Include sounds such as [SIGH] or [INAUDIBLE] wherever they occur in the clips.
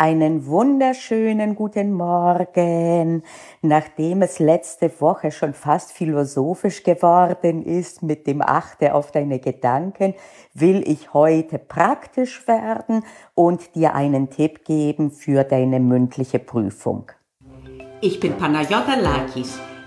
Einen wunderschönen guten Morgen. Nachdem es letzte Woche schon fast philosophisch geworden ist mit dem Achte auf deine Gedanken, will ich heute praktisch werden und dir einen Tipp geben für deine mündliche Prüfung. Ich bin Panayota Lakis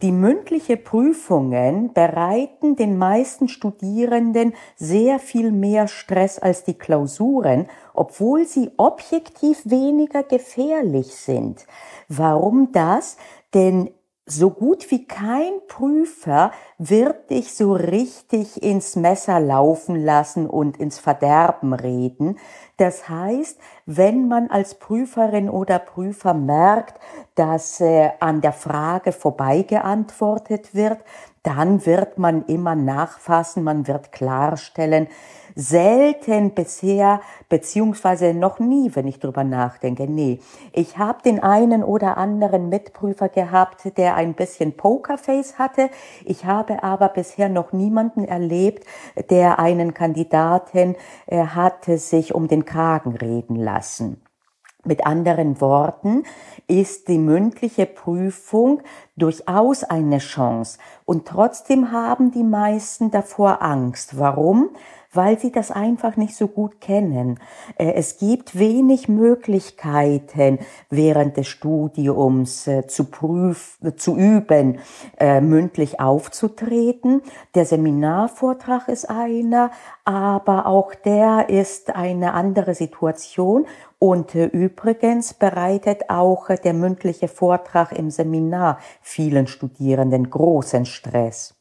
Die mündliche Prüfungen bereiten den meisten Studierenden sehr viel mehr Stress als die Klausuren, obwohl sie objektiv weniger gefährlich sind. Warum das? Denn so gut wie kein Prüfer wird dich so richtig ins Messer laufen lassen und ins Verderben reden. Das heißt, wenn man als Prüferin oder Prüfer merkt, dass äh, an der Frage vorbei geantwortet wird, dann wird man immer nachfassen, man wird klarstellen, selten bisher, beziehungsweise noch nie, wenn ich drüber nachdenke. Nee, ich habe den einen oder anderen Mitprüfer gehabt, der ein bisschen Pokerface hatte. Ich habe aber bisher noch niemanden erlebt, der einen Kandidaten äh, hatte sich um den Kragen reden lassen. Mit anderen Worten ist die mündliche Prüfung durchaus eine Chance. Und trotzdem haben die meisten davor Angst. Warum? Weil sie das einfach nicht so gut kennen. Äh, es gibt wenig Möglichkeiten während des Studiums äh, zu prüfen, zu üben, äh, mündlich aufzutreten. Der Seminarvortrag ist einer, aber auch der ist eine andere Situation und übrigens bereitet auch der mündliche Vortrag im Seminar vielen Studierenden großen Stress.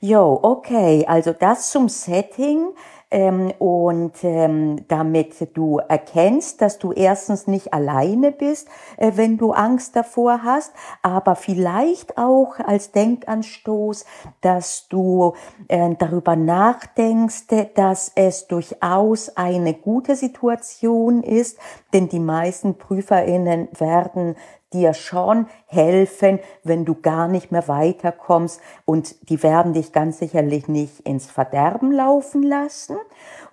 Jo, okay, also das zum Setting. Ähm, und ähm, damit du erkennst, dass du erstens nicht alleine bist, äh, wenn du Angst davor hast, aber vielleicht auch als Denkanstoß, dass du äh, darüber nachdenkst, dass es durchaus eine gute Situation ist, denn die meisten Prüferinnen werden dir schon helfen, wenn du gar nicht mehr weiterkommst und die werden dich ganz sicherlich nicht ins Verderben laufen lassen.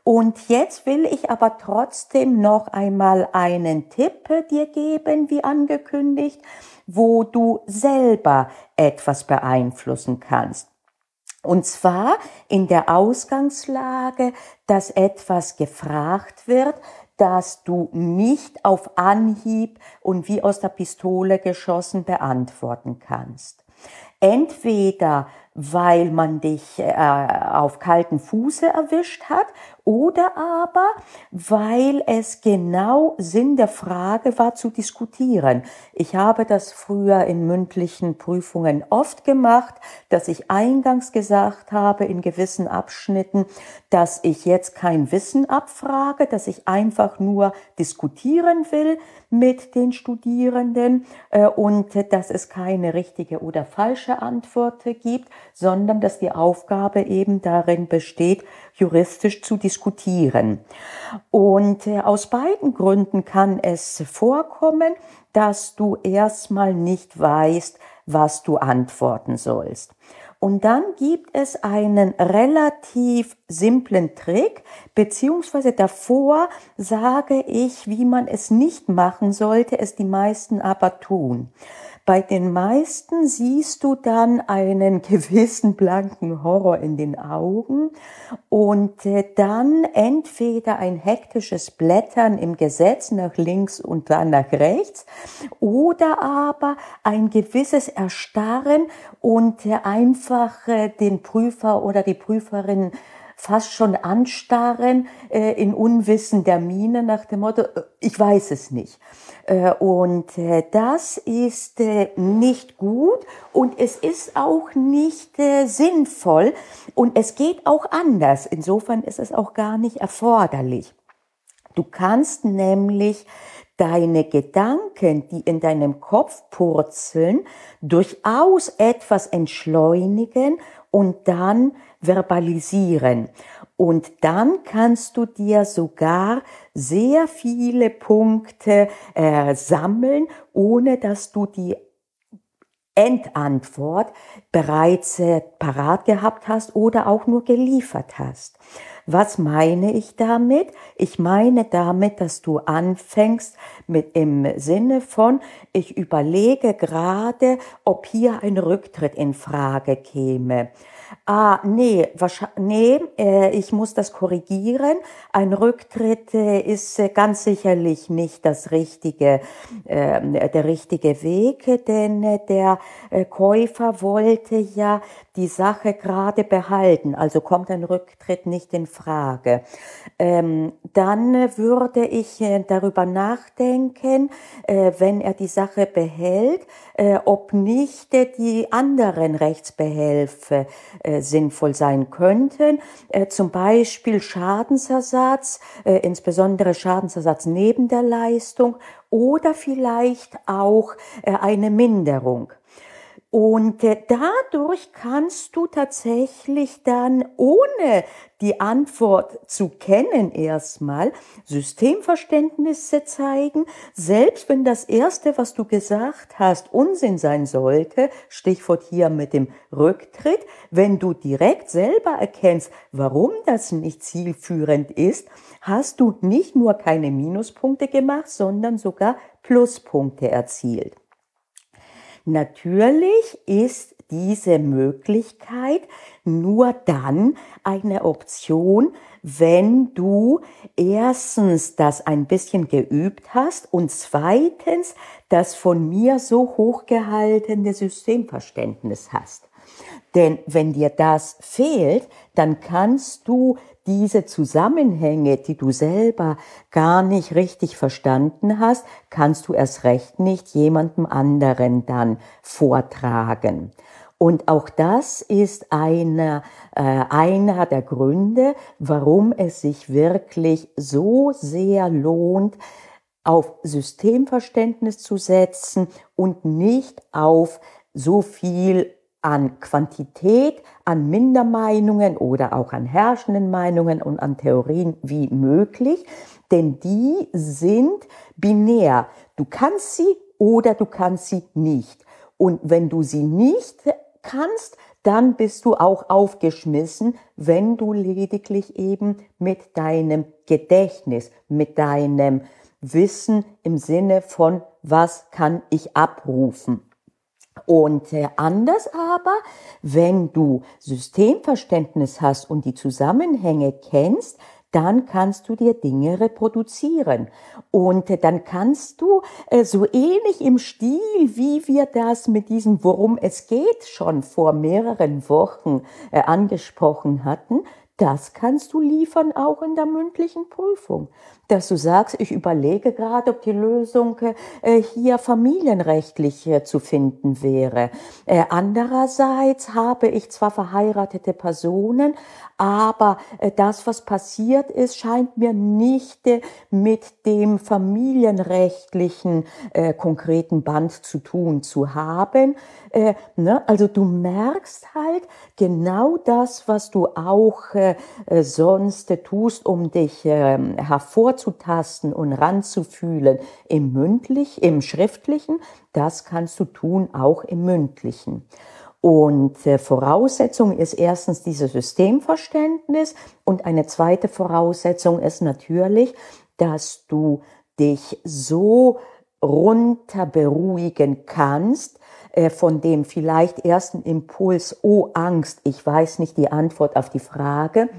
Und jetzt will ich aber trotzdem noch einmal einen Tipp dir geben, wie angekündigt, wo du selber etwas beeinflussen kannst. Und zwar in der Ausgangslage, dass etwas gefragt wird, dass du nicht auf Anhieb und wie aus der Pistole geschossen beantworten kannst. Entweder weil man dich äh, auf kalten Fuße erwischt hat oder aber weil es genau Sinn der Frage war zu diskutieren. Ich habe das früher in mündlichen Prüfungen oft gemacht, dass ich eingangs gesagt habe in gewissen Abschnitten, dass ich jetzt kein Wissen abfrage, dass ich einfach nur diskutieren will mit den Studierenden äh, und dass es keine richtige oder falsche Antwort gibt, sondern dass die Aufgabe eben darin besteht, juristisch zu diskutieren. Und äh, aus beiden Gründen kann es vorkommen, dass du erstmal nicht weißt, was du antworten sollst. Und dann gibt es einen relativ simplen Trick, beziehungsweise davor sage ich, wie man es nicht machen sollte, es die meisten aber tun. Bei den meisten siehst du dann einen [LAUGHS] gewissen blanken Horror in den Augen und äh, dann entweder ein hektisches Blättern im Gesetz nach links und dann nach rechts oder aber ein gewisses Erstarren und äh, einfach äh, den Prüfer oder die Prüferin fast schon anstarren äh, in Unwissen der Miene nach dem Motto, äh, ich weiß es nicht. Äh, und äh, das ist äh, nicht gut und es ist auch nicht äh, sinnvoll und es geht auch anders. Insofern ist es auch gar nicht erforderlich. Du kannst nämlich deine Gedanken, die in deinem Kopf purzeln, durchaus etwas entschleunigen und dann verbalisieren. Und dann kannst du dir sogar sehr viele Punkte äh, sammeln, ohne dass du die Endantwort bereits äh, parat gehabt hast oder auch nur geliefert hast. Was meine ich damit? Ich meine damit, dass du anfängst mit im Sinne von, ich überlege gerade, ob hier ein Rücktritt in Frage käme. Ah, nee, nee, äh, ich muss das korrigieren. Ein Rücktritt äh, ist äh, ganz sicherlich nicht das richtige, äh, der richtige Weg, denn äh, der äh, Käufer wollte ja die Sache gerade behalten, also kommt ein Rücktritt nicht in Frage. Ähm, dann würde ich darüber nachdenken, wenn er die Sache behält, ob nicht die anderen Rechtsbehelfe äh, sinnvoll sein könnten, äh, zum Beispiel Schadensersatz, insbesondere Schadensersatz neben der Leistung oder vielleicht auch eine Minderung. Und äh, dadurch kannst du tatsächlich dann, ohne die Antwort zu kennen erstmal, Systemverständnisse zeigen, selbst wenn das Erste, was du gesagt hast, Unsinn sein sollte, Stichwort hier mit dem Rücktritt, wenn du direkt selber erkennst, warum das nicht zielführend ist, hast du nicht nur keine Minuspunkte gemacht, sondern sogar Pluspunkte erzielt. Natürlich ist diese Möglichkeit nur dann eine Option, wenn du erstens das ein bisschen geübt hast und zweitens das von mir so hochgehaltene Systemverständnis hast. Denn wenn dir das fehlt, dann kannst du diese Zusammenhänge, die du selber gar nicht richtig verstanden hast, kannst du erst recht nicht jemandem anderen dann vortragen. Und auch das ist einer, äh, einer der Gründe, warum es sich wirklich so sehr lohnt, auf Systemverständnis zu setzen und nicht auf so viel an Quantität, an Mindermeinungen oder auch an herrschenden Meinungen und an Theorien wie möglich, denn die sind binär. Du kannst sie oder du kannst sie nicht. Und wenn du sie nicht kannst, dann bist du auch aufgeschmissen, wenn du lediglich eben mit deinem Gedächtnis, mit deinem Wissen im Sinne von, was kann ich abrufen, und äh, anders aber, wenn du Systemverständnis hast und die Zusammenhänge kennst, dann kannst du dir Dinge reproduzieren. Und äh, dann kannst du äh, so ähnlich im Stil, wie wir das mit diesem Worum es geht schon vor mehreren Wochen angesprochen hatten, das kannst du liefern auch in der mündlichen Prüfung dass du sagst, ich überlege gerade, ob die Lösung äh, hier familienrechtlich äh, zu finden wäre. Äh, andererseits habe ich zwar verheiratete Personen, aber äh, das, was passiert ist, scheint mir nicht äh, mit dem familienrechtlichen äh, konkreten Band zu tun zu haben. Ne? Also du merkst halt genau das, was du auch sonst tust, um dich äh, hervor herzutasten und ranzufühlen im mündlich, im schriftlichen, das kannst du tun auch im mündlichen. Und äh, Voraussetzung ist erstens dieses Systemverständnis und eine zweite Voraussetzung ist natürlich, dass du dich so runter beruhigen kannst, äh, von dem vielleicht ersten Impuls, oh Angst, ich weiß nicht die Antwort auf die Frage,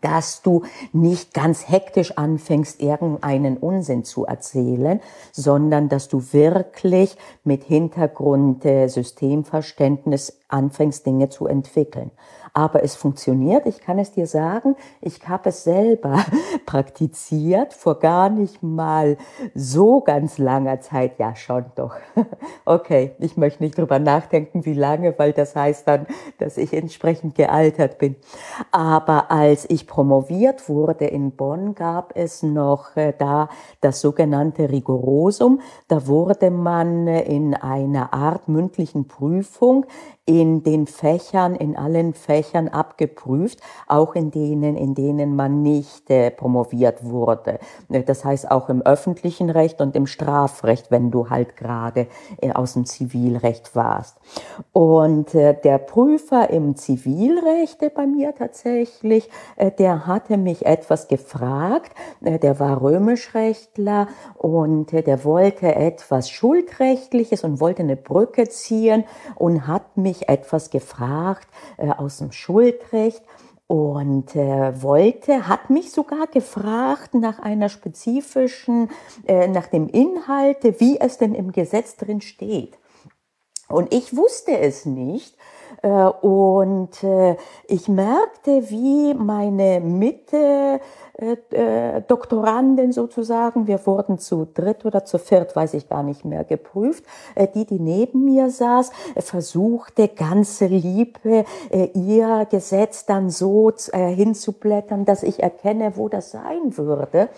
dass du nicht ganz hektisch anfängst, irgendeinen Unsinn zu erzählen, sondern dass du wirklich mit Hintergrund äh, Systemverständnis anfängst, Dinge zu entwickeln. Aber es funktioniert, ich kann es dir sagen, ich habe es selber [LAUGHS] praktiziert, vor gar nicht mal so ganz langer Zeit, ja schon doch. [LAUGHS] Okay, ich möchte nicht drüber nachdenken, wie lange, weil das heißt dann, dass ich entsprechend gealtert bin. Aber als ich promoviert wurde in Bonn, gab es noch äh, da das sogenannte Rigorosum. Da wurde man äh, in einer Art mündlichen Prüfung in den Fächern, in allen Fächern abgeprüft, auch in denen, in denen man nicht äh, promoviert wurde. Äh, das heißt auch im öffentlichen Recht und im Strafrecht, wenn du halt gerade äh, aus dem Zivilrecht warst. Und äh, der Prüfer im Zivilrecht bei mir tatsächlich, äh, der hatte mich etwas gefragt, äh, der war Römischrechtler und der wollte etwas Schuldrechtliches und wollte eine Brücke ziehen und hat mich mich etwas gefragt äh, aus dem Schuldrecht und äh, wollte, hat mich sogar gefragt nach einer spezifischen, äh, nach dem Inhalt, wie es denn im Gesetz drin steht. Und ich wusste es nicht. Äh, und äh, ich merkte, wie meine Mitte äh, äh, Doktorandin sozusagen, wir wurden zu dritt oder zu viert, weiß ich gar nicht mehr, geprüft, äh, die, die neben mir saß, versuchte ganze Liebe äh, ihr Gesetz dann so hinzublättern, dass ich erkenne, wo das sein würde.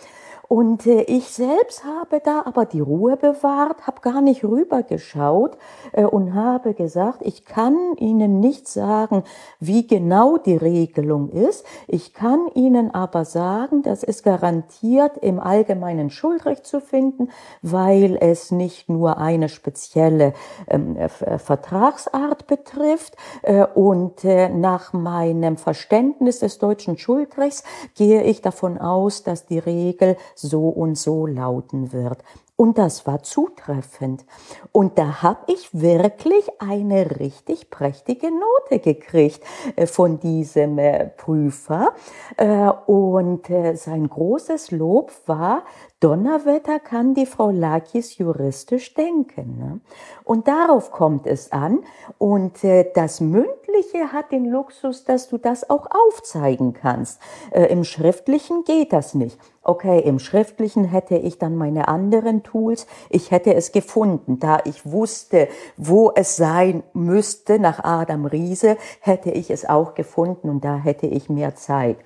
Und äh, ich selbst habe da aber die Ruhe bewahrt, habe gar nicht rübergeschaut äh, und habe gesagt, ich kann Ihnen nicht sagen, wie genau die Regelung ist. Ich kann Ihnen aber sagen, das ist garantiert im allgemeinen Schuldrecht zu finden, weil es nicht nur eine spezielle ähm, äh, Vertragsart betrifft. Äh, und äh, nach meinem Verständnis des deutschen Schuldrechts gehe ich davon aus, dass die Regel so und so lauten wird. Und das war zutreffend. Und da habe ich wirklich eine richtig prächtige Note gekriegt äh, von diesem äh, Prüfer. Äh, und sein großes Lob war, Donnerwetter kann die Frau Lakis juristisch denken. Ne? Und darauf kommt es an. Und das Mündliche hat den Luxus, dass du das auch aufzeigen kannst. Im Schriftlichen geht das nicht. Okay, im Schriftlichen hätte ich dann meine anderen Tools. Ich hätte es gefunden. Da ich wusste, wo es sein müsste nach Adam Riese, hätte ich es auch gefunden und da hätte ich mehr Zeit.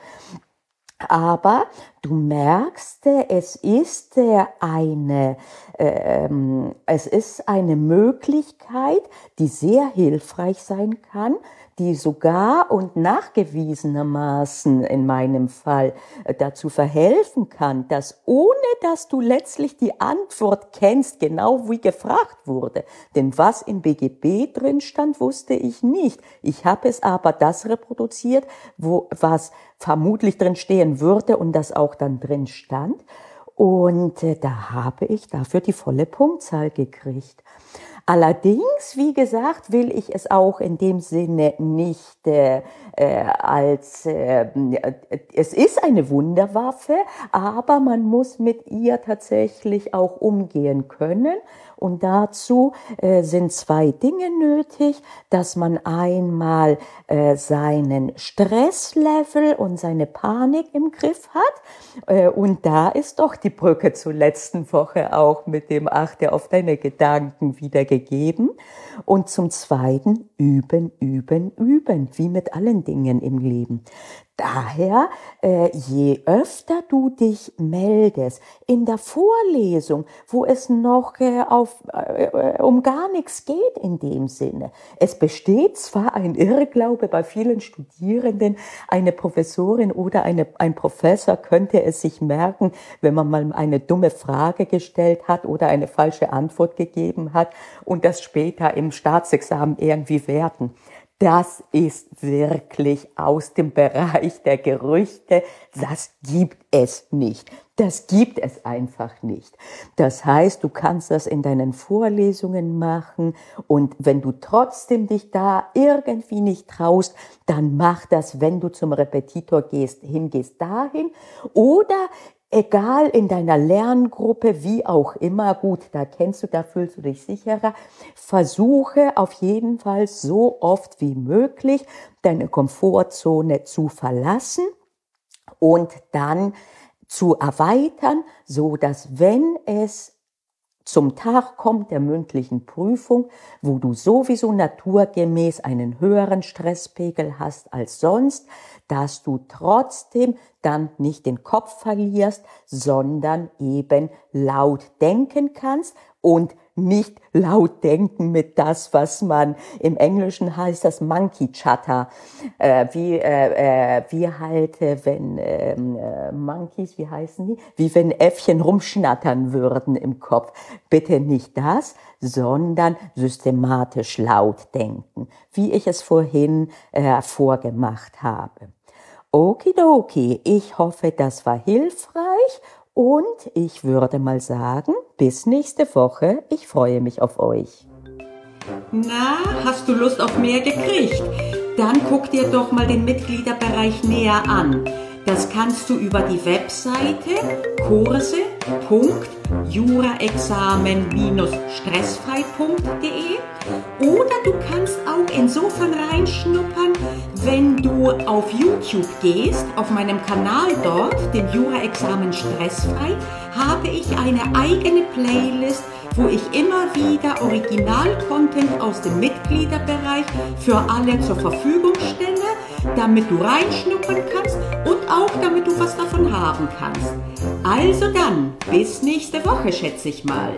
Aber du merkst, es ist eine, ähm, es ist eine Möglichkeit, die sehr hilfreich sein kann, die sogar und nachgewiesenermaßen in meinem Fall äh, dazu verhelfen kann, dass ohne dass du letztlich die Antwort kennst, genau wie gefragt wurde, denn was im BGB drin stand, wusste ich nicht. Ich habe es aber das reproduziert, wo was vermutlich drin stehen würde und das auch dann drin stand. Und äh, da habe ich dafür die volle Punktzahl gekriegt. Allerdings, wie gesagt, will ich es auch in dem Sinne nicht äh, äh, als, äh, es ist eine Wunderwaffe, aber man muss mit ihr tatsächlich auch umgehen können. Und dazu äh, sind zwei Dinge nötig, dass man einmal äh, seinen Stresslevel und seine Panik im Griff hat. Äh, und da ist doch die Brücke zur letzten Woche auch mit dem Achte auf deine Gedanken wiedergegeben. Und zum Zweiten üben, üben, üben, wie mit allen Dingen im Leben. Daher, äh, je öfter du dich meldest in der Vorlesung, wo es noch äh, auf, äh, um gar nichts geht in dem Sinne. Es besteht zwar ein Irrglaube bei vielen Studierenden, eine Professorin oder eine, ein Professor könnte es sich merken, wenn man mal eine dumme Frage gestellt hat oder eine falsche Antwort gegeben hat und das später im Staatsexamen irgendwie werten das ist wirklich aus dem Bereich der Gerüchte. Das gibt es nicht. Das gibt es einfach nicht. Das heißt, du kannst das in deinen Vorlesungen machen und wenn du trotzdem dich da irgendwie nicht traust, dann mach das, wenn du zum Repetitor gehst, hingehst dahin oder egal in deiner Lerngruppe, wie auch immer, gut, da kennst du, da fühlst du dich sicherer, versuche auf jeden Fall so oft wie möglich deine Komfortzone zu verlassen und dann zu erweitern, so dass wenn es zum Tag kommt der mündlichen Prüfung, wo du sowieso naturgemäß einen höheren Stresspegel hast als sonst, dass du trotzdem dann nicht den Kopf verlierst, sondern eben laut denken kannst und nicht laut denken mit das, was man im Englischen heißt, das Monkey Chatter, äh, wie äh, äh, wie halt, äh, wenn ähm, äh, Monkeys, wie heißen die, wie wenn Äffchen rumschnattern würden im Kopf. Bitte nicht das, sondern systematisch laut denken, wie ich es vorhin äh, vorgemacht habe. Okidoki, ich hoffe, das war hilfreich und ich würde mal sagen, bis nächste Woche. Ich freue mich auf euch. Na, hast du Lust auf mehr gekriegt? Dann guck dir doch mal den Mitgliederbereich näher an. Das kannst du über die Webseite kurse.juraexamen-stressfrei.de auf YouTube gehst, auf meinem Kanal dort, den Jura-Examen Stressfrei, habe ich eine eigene Playlist, wo ich immer wieder Original-Content aus dem Mitgliederbereich für alle zur Verfügung stelle, damit du reinschnuppern kannst und auch damit du was davon haben kannst. Also dann, bis nächste Woche, schätze ich mal.